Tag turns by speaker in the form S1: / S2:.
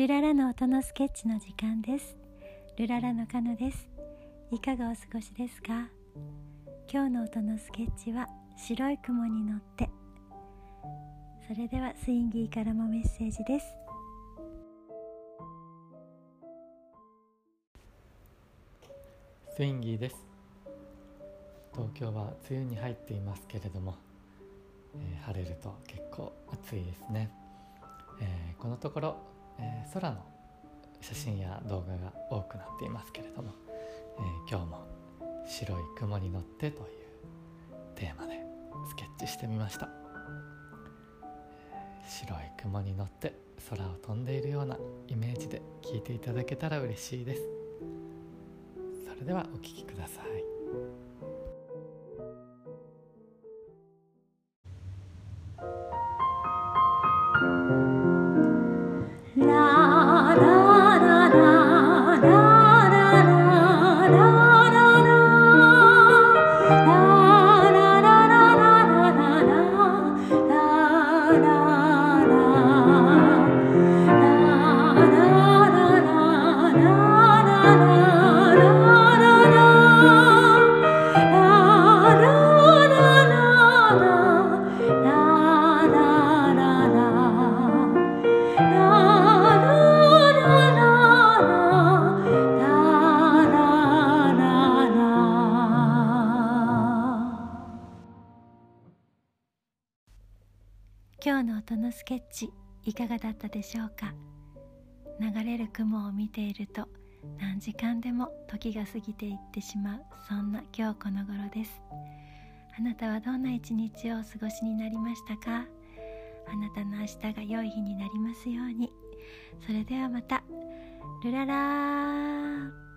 S1: ルララの音のスケッチの時間です。ルララのカノです。いかがお過ごしですか？今日の音のスケッチは白い雲に乗って。それではスインギーからもメッセージです。
S2: スインギーです。東京は梅雨に入っていますけれども、えー、晴れると結構暑いですね、えー、このところえー、空の写真や動画が多くなっていますけれども、えー、今日も「白い雲に乗って」というテーマでスケッチしてみました、白い雲に乗って空を飛んでいるようなイメージで聞いていただけたら嬉しいです。それではお聴きください。
S1: 今日の音のスケッチいかがだったでしょうか？流れる雲を見ていると何時間でも時が過ぎていってしまうそんな今日この頃です。あなたはどんな一日をお過ごしになりましたか？あなたの明日が良い日になりますように。それではまた。ルララー。